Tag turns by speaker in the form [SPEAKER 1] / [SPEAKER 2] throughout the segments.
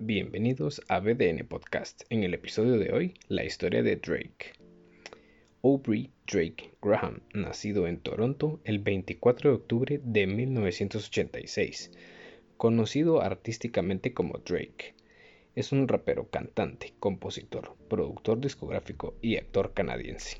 [SPEAKER 1] Bienvenidos a BDN Podcast. En el episodio de hoy, la historia de Drake. Aubrey Drake Graham, nacido en Toronto el 24 de octubre de 1986, conocido artísticamente como Drake. Es un rapero, cantante, compositor, productor discográfico y actor canadiense.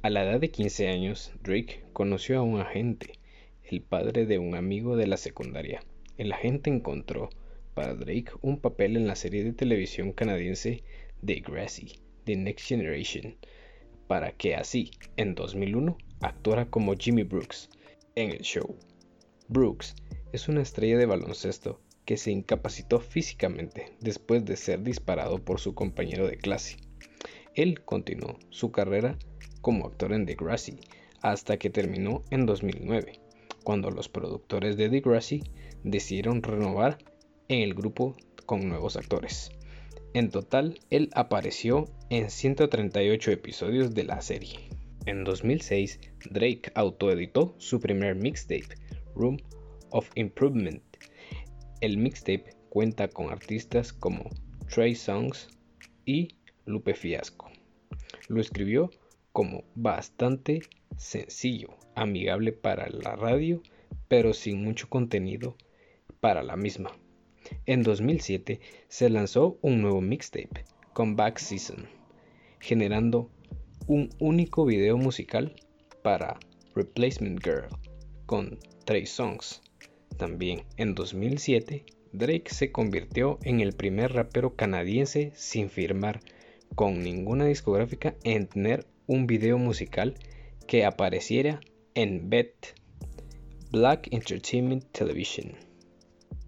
[SPEAKER 1] A la edad de 15 años, Drake conoció a un agente, el padre de un amigo de la secundaria. El agente encontró para Drake un papel en la serie de televisión canadiense The Grassy, The Next Generation, para que así, en 2001, actuara como Jimmy Brooks en el show. Brooks es una estrella de baloncesto que se incapacitó físicamente después de ser disparado por su compañero de clase. Él continuó su carrera como actor en The Grassy hasta que terminó en 2009, cuando los productores de The Grassy decidieron renovar en el grupo con nuevos actores. En total, él apareció en 138 episodios de la serie. En 2006, Drake autoeditó su primer mixtape, Room of Improvement. El mixtape cuenta con artistas como Trey Songs y Lupe Fiasco. Lo escribió como bastante sencillo, amigable para la radio, pero sin mucho contenido para la misma. En 2007 se lanzó un nuevo mixtape, Comeback Season, generando un único video musical para Replacement Girl con tres songs. También en 2007 Drake se convirtió en el primer rapero canadiense sin firmar con ninguna discográfica en tener un video musical que apareciera en BET, Black Entertainment Television.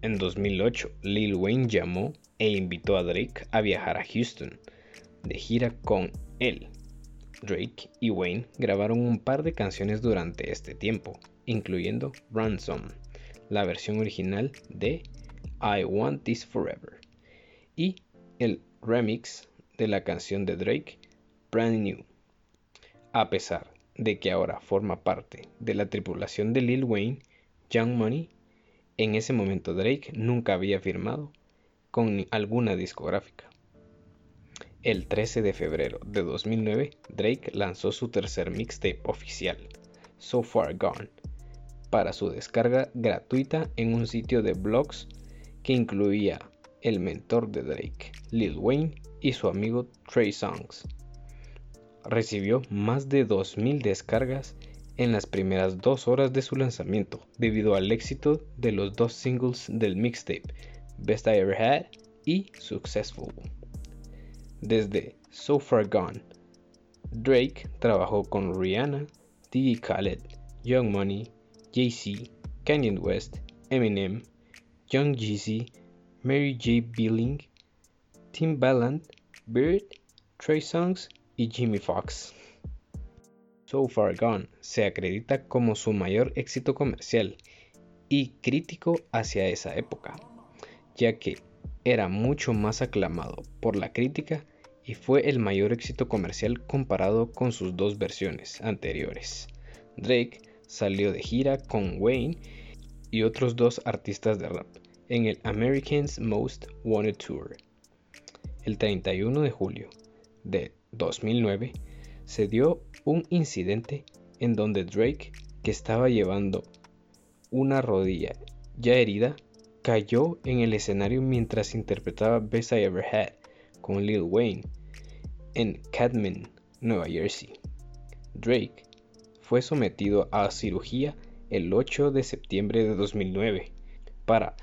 [SPEAKER 1] En 2008, Lil Wayne llamó e invitó a Drake a viajar a Houston de gira con él. Drake y Wayne grabaron un par de canciones durante este tiempo, incluyendo Ransom, la versión original de I Want This Forever, y el remix de la canción de Drake, Brand New. A pesar de que ahora forma parte de la tripulación de Lil Wayne, Young Money en ese momento Drake nunca había firmado con alguna discográfica. El 13 de febrero de 2009, Drake lanzó su tercer mixtape oficial, So Far Gone, para su descarga gratuita en un sitio de blogs que incluía el mentor de Drake, Lil Wayne, y su amigo Trey Songs. Recibió más de 2.000 descargas en las primeras dos horas de su lanzamiento debido al éxito de los dos singles del mixtape, Best I Ever Had y Successful. Desde So Far Gone, Drake trabajó con Rihanna, Diddy Khaled, Young Money, Jay-Z, Kanye West, Eminem, Young Jeezy, Mary J. Billing, Timbaland, Bird, Trey Songs y Jimmy Fox. So Far Gone se acredita como su mayor éxito comercial y crítico hacia esa época, ya que era mucho más aclamado por la crítica y fue el mayor éxito comercial comparado con sus dos versiones anteriores. Drake salió de gira con Wayne y otros dos artistas de rap en el Americans Most Wanted Tour. El 31 de julio de 2009 se dio un incidente en donde Drake, que estaba llevando una rodilla ya herida, cayó en el escenario mientras interpretaba Best I Ever Had con Lil Wayne en Cadman, Nueva Jersey. Drake fue sometido a cirugía el 8 de septiembre de 2009 para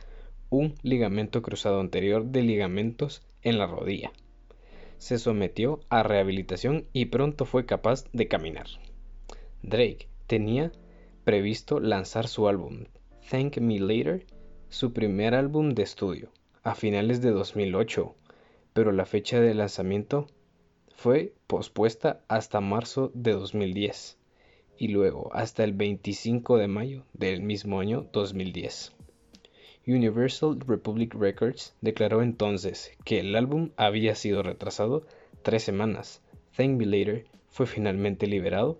[SPEAKER 1] un ligamento cruzado anterior de ligamentos en la rodilla se sometió a rehabilitación y pronto fue capaz de caminar. Drake tenía previsto lanzar su álbum Thank Me Later, su primer álbum de estudio, a finales de 2008, pero la fecha de lanzamiento fue pospuesta hasta marzo de 2010 y luego hasta el 25 de mayo del mismo año 2010. Universal Republic Records declaró entonces que el álbum había sido retrasado tres semanas. Thank Me Later fue finalmente liberado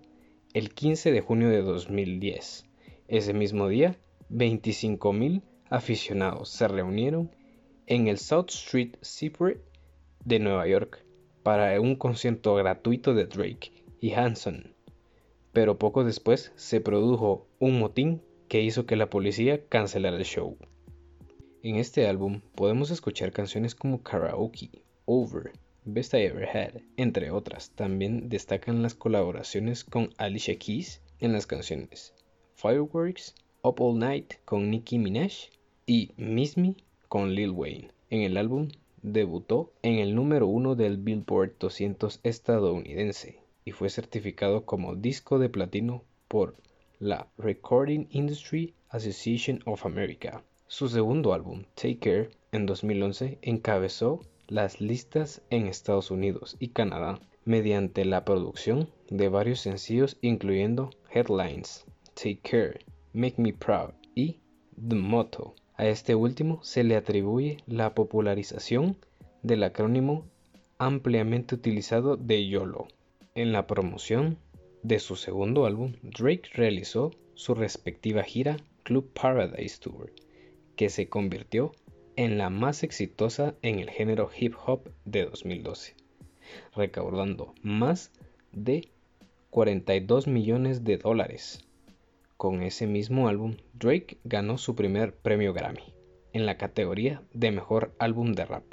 [SPEAKER 1] el 15 de junio de 2010. Ese mismo día, 25.000 aficionados se reunieron en el South Street Seaport de Nueva York para un concierto gratuito de Drake y Hanson. Pero poco después se produjo un motín que hizo que la policía cancelara el show. En este álbum podemos escuchar canciones como Karaoke, Over, Best I Ever Had, entre otras. También destacan las colaboraciones con Alicia Keys en las canciones Fireworks, Up All Night con Nicki Minaj y Miss Me con Lil Wayne. En el álbum debutó en el número uno del Billboard 200 estadounidense y fue certificado como disco de platino por la Recording Industry Association of America. Su segundo álbum, Take Care, en 2011 encabezó las listas en Estados Unidos y Canadá mediante la producción de varios sencillos incluyendo Headlines, Take Care, Make Me Proud y The Motto. A este último se le atribuye la popularización del acrónimo ampliamente utilizado de YOLO. En la promoción de su segundo álbum, Drake realizó su respectiva gira Club Paradise Tour, que se convirtió en la más exitosa en el género hip hop de 2012, recaudando más de 42 millones de dólares. Con ese mismo álbum, Drake ganó su primer premio Grammy en la categoría de mejor álbum de rap.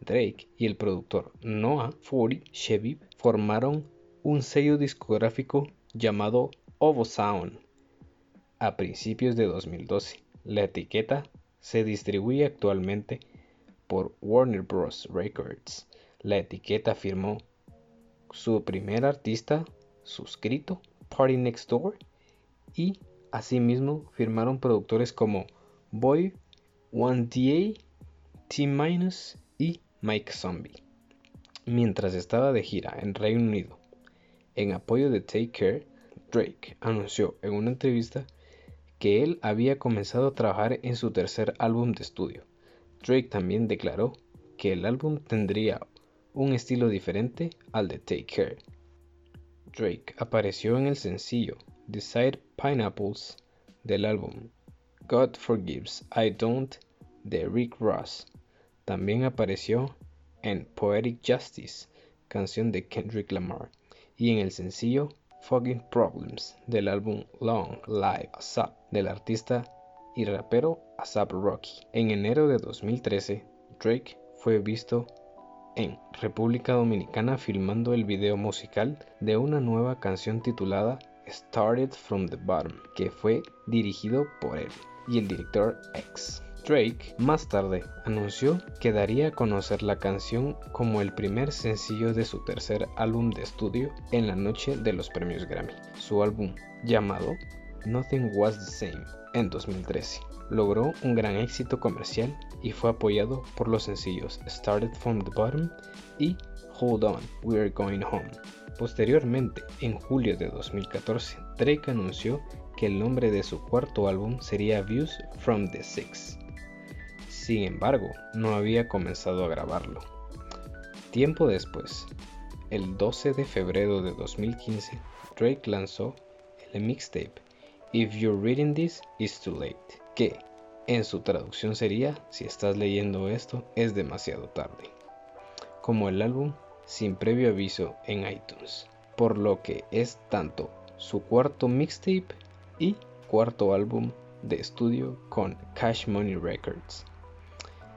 [SPEAKER 1] Drake y el productor Noah Fori Chevy formaron un sello discográfico llamado Ovo Sound a principios de 2012. La etiqueta se distribuye actualmente por Warner Bros. Records. La etiqueta firmó su primer artista suscrito, Party Next Door, y asimismo firmaron productores como Boy, One DA, T-Minus y Mike Zombie. Mientras estaba de gira en Reino Unido en apoyo de Take Care, Drake anunció en una entrevista que él había comenzado a trabajar en su tercer álbum de estudio. Drake también declaró que el álbum tendría un estilo diferente al de Take Care. Drake apareció en el sencillo Desire Pineapples del álbum God Forgives I Don't de Rick Ross. También apareció en Poetic Justice, canción de Kendrick Lamar, y en el sencillo Fucking Problems del álbum Long Live ASAP del artista y rapero ASAP Rocky. En enero de 2013, Drake fue visto en República Dominicana filmando el video musical de una nueva canción titulada Started from the Bottom, que fue dirigido por él y el director X. Drake más tarde anunció que daría a conocer la canción como el primer sencillo de su tercer álbum de estudio en la noche de los premios Grammy. Su álbum, llamado Nothing Was the Same, en 2013, logró un gran éxito comercial y fue apoyado por los sencillos Started from the Bottom y Hold On, We're Going Home. Posteriormente, en julio de 2014, Drake anunció que el nombre de su cuarto álbum sería Views from the Six. Sin embargo, no había comenzado a grabarlo. Tiempo después, el 12 de febrero de 2015, Drake lanzó el mixtape If You're Reading This, It's Too Late, que en su traducción sería Si estás leyendo esto, es demasiado tarde, como el álbum sin previo aviso en iTunes, por lo que es tanto su cuarto mixtape y cuarto álbum de estudio con Cash Money Records.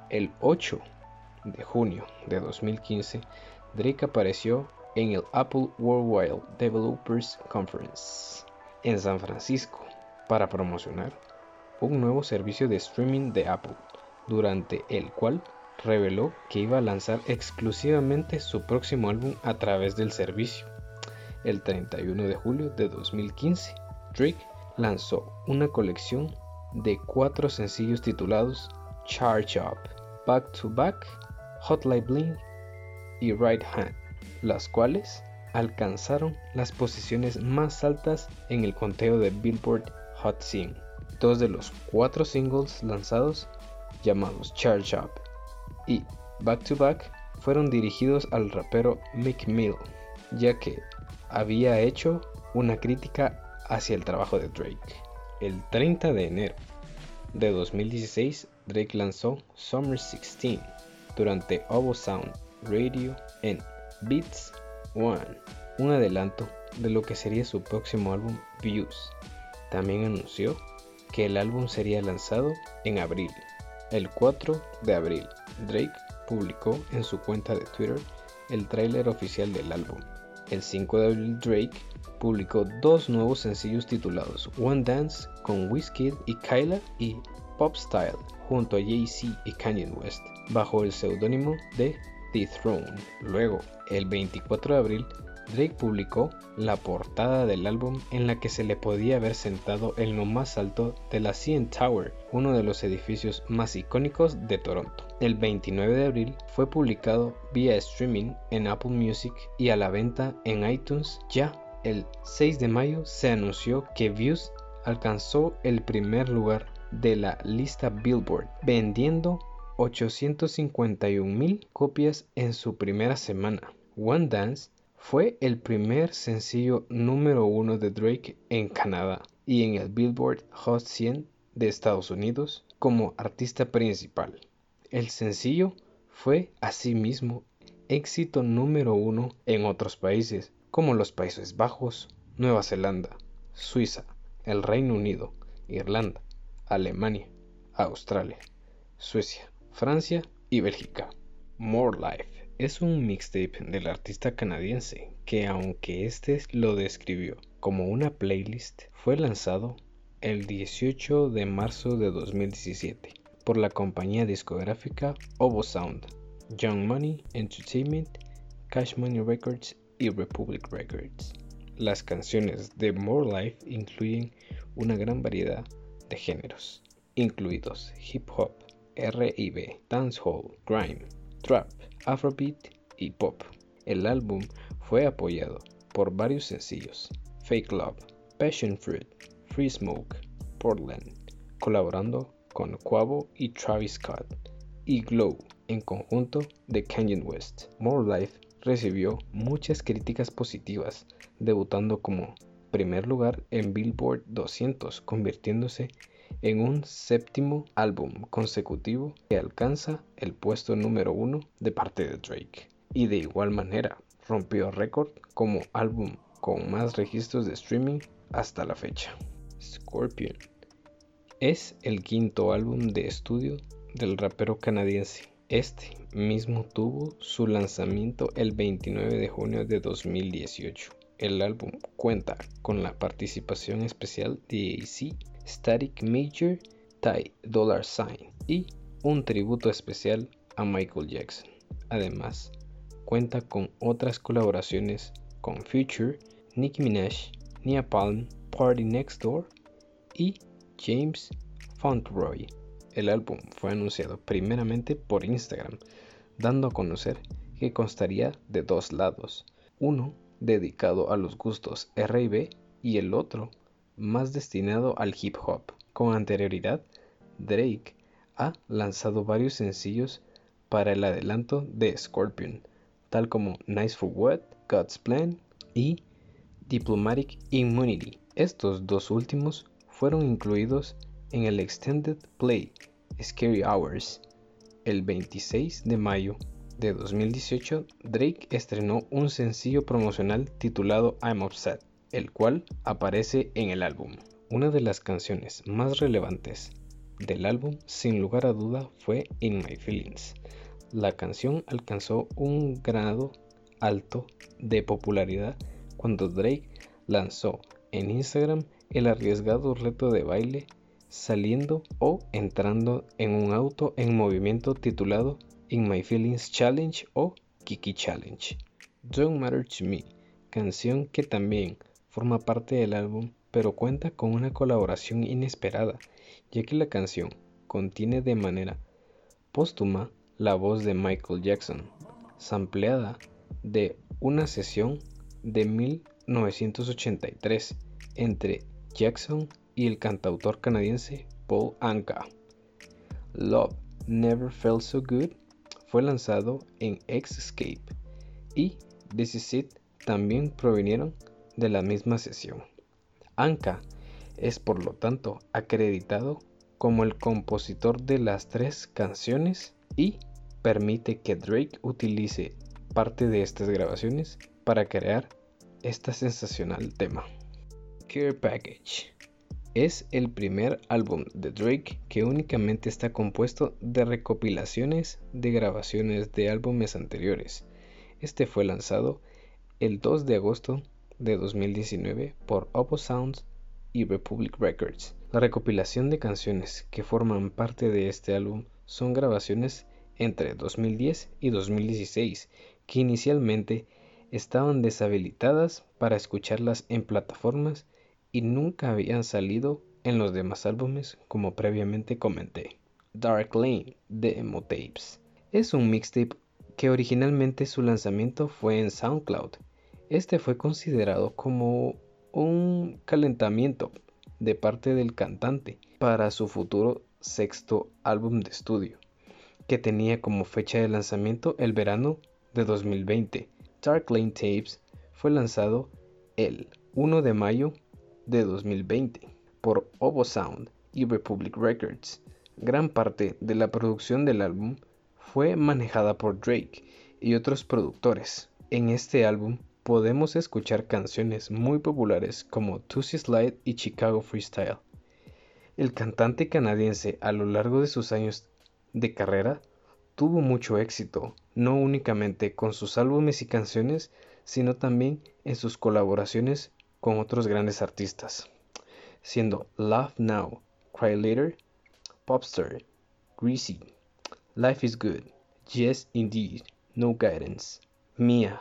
[SPEAKER 1] El 8 de junio de 2015, Drake apareció en el Apple Worldwide Developers Conference en San Francisco para promocionar un nuevo servicio de streaming de Apple, durante el cual reveló que iba a lanzar exclusivamente su próximo álbum a través del servicio. El 31 de julio de 2015, Drake lanzó una colección de cuatro sencillos titulados Charge Up Back to Back, Hotline Bling y Right Hand, las cuales alcanzaron las posiciones más altas en el conteo de Billboard Hot 100. Dos de los cuatro singles lanzados, llamados Charge Up y Back to Back, fueron dirigidos al rapero Mick Mill, ya que había hecho una crítica hacia el trabajo de Drake. El 30 de enero de 2016, Drake lanzó Summer 16 durante Ovo Sound Radio en Beats One, un adelanto de lo que sería su próximo álbum Views. También anunció que el álbum sería lanzado en abril. El 4 de abril, Drake publicó en su cuenta de Twitter el tráiler oficial del álbum. El 5 de abril Drake publicó dos nuevos sencillos titulados One Dance con Wizkid y Kyla y Pop Style junto a Jay-Z y Kanye West bajo el seudónimo de The Throne. Luego, el 24 de abril, Drake publicó la portada del álbum en la que se le podía haber sentado en lo más alto de la CN Tower, uno de los edificios más icónicos de Toronto. El 29 de abril fue publicado vía streaming en Apple Music y a la venta en iTunes ya. El 6 de mayo se anunció que Views alcanzó el primer lugar de la lista Billboard, vendiendo 851 mil copias en su primera semana. One Dance fue el primer sencillo número uno de Drake en Canadá y en el Billboard Hot 100 de Estados Unidos como artista principal. El sencillo fue asimismo éxito número uno en otros países como los Países Bajos, Nueva Zelanda, Suiza, el Reino Unido, Irlanda, Alemania, Australia, Suecia, Francia y Bélgica. More Life es un mixtape del artista canadiense que aunque este lo describió como una playlist, fue lanzado el 18 de marzo de 2017 por la compañía discográfica Ovo Sound, Young Money Entertainment, Cash Money Records y Republic Records. Las canciones de More Life incluyen una gran variedad de géneros, incluidos hip hop, R&B, dancehall, grime, trap, afrobeat y pop. El álbum fue apoyado por varios sencillos, Fake Love, Passion Fruit, Free Smoke, Portland, colaborando con Quavo y Travis Scott, y Glow en conjunto de Kanye West. More Life recibió muchas críticas positivas, debutando como primer lugar en Billboard 200, convirtiéndose en un séptimo álbum consecutivo que alcanza el puesto número uno de parte de Drake. Y de igual manera rompió récord como álbum con más registros de streaming hasta la fecha. Scorpion es el quinto álbum de estudio del rapero canadiense. Este mismo tuvo su lanzamiento el 29 de junio de 2018. El álbum cuenta con la participación especial de AC Static Major, Ty Dollar Sign y un tributo especial a Michael Jackson. Además, cuenta con otras colaboraciones con Future, Nicki Minaj, Nia Palm, Party Next Door y James Fauntleroy. El álbum fue anunciado primeramente por Instagram, dando a conocer que constaría de dos lados, uno dedicado a los gustos R&B y el otro más destinado al hip hop. Con anterioridad, Drake ha lanzado varios sencillos para el adelanto de Scorpion, tal como Nice for What, God's Plan y Diplomatic Immunity. Estos dos últimos fueron incluidos en el Extended Play Scary Hours. El 26 de mayo de 2018, Drake estrenó un sencillo promocional titulado I'm Upset el cual aparece en el álbum. Una de las canciones más relevantes del álbum, sin lugar a duda, fue In My Feelings. La canción alcanzó un grado alto de popularidad cuando Drake lanzó en Instagram el arriesgado reto de baile saliendo o entrando en un auto en movimiento titulado In My Feelings Challenge o Kiki Challenge. Don't Matter to Me, canción que también forma parte del álbum, pero cuenta con una colaboración inesperada, ya que la canción contiene de manera póstuma la voz de Michael Jackson, sampleada de una sesión de 1983 entre Jackson y el cantautor canadiense Paul Anka. Love Never Felt So Good fue lanzado en Escape y This Is It también provinieron de la misma sesión. Anka es por lo tanto acreditado como el compositor de las tres canciones y permite que Drake utilice parte de estas grabaciones para crear este sensacional tema. Care Package es el primer álbum de Drake que únicamente está compuesto de recopilaciones de grabaciones de álbumes anteriores. Este fue lanzado el 2 de agosto de 2019 por Oppo Sounds y Republic Records. La recopilación de canciones que forman parte de este álbum son grabaciones entre 2010 y 2016 que inicialmente estaban deshabilitadas para escucharlas en plataformas y nunca habían salido en los demás álbumes como previamente comenté. Dark Lane de Emo Tapes es un mixtape que originalmente su lanzamiento fue en SoundCloud. Este fue considerado como un calentamiento de parte del cantante para su futuro sexto álbum de estudio, que tenía como fecha de lanzamiento el verano de 2020. Dark Lane Tapes fue lanzado el 1 de mayo de 2020 por Ovo Sound y Republic Records. Gran parte de la producción del álbum fue manejada por Drake y otros productores. En este álbum podemos escuchar canciones muy populares como Tussy Slide y Chicago Freestyle. El cantante canadiense a lo largo de sus años de carrera tuvo mucho éxito, no únicamente con sus álbumes y canciones, sino también en sus colaboraciones con otros grandes artistas, siendo Love Now, Cry Later, Popstar, Greasy, Life is Good, Yes Indeed, No Guidance, Mia,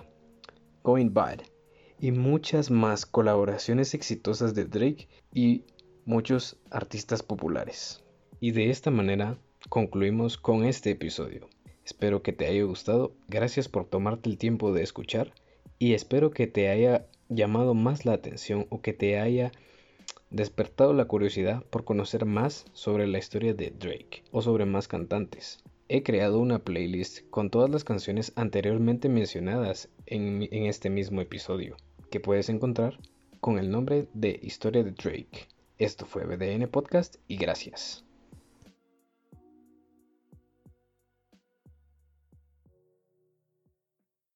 [SPEAKER 1] Going Bad y muchas más colaboraciones exitosas de Drake y muchos artistas populares. Y de esta manera concluimos con este episodio. Espero que te haya gustado, gracias por tomarte el tiempo de escuchar y espero que te haya llamado más la atención o que te haya despertado la curiosidad por conocer más sobre la historia de Drake o sobre más cantantes. He creado una playlist con todas las canciones anteriormente mencionadas en, este mismo episodio, que puedes encontrar con el nombre de Historia de Drake. Esto fue BDN Podcast y gracias.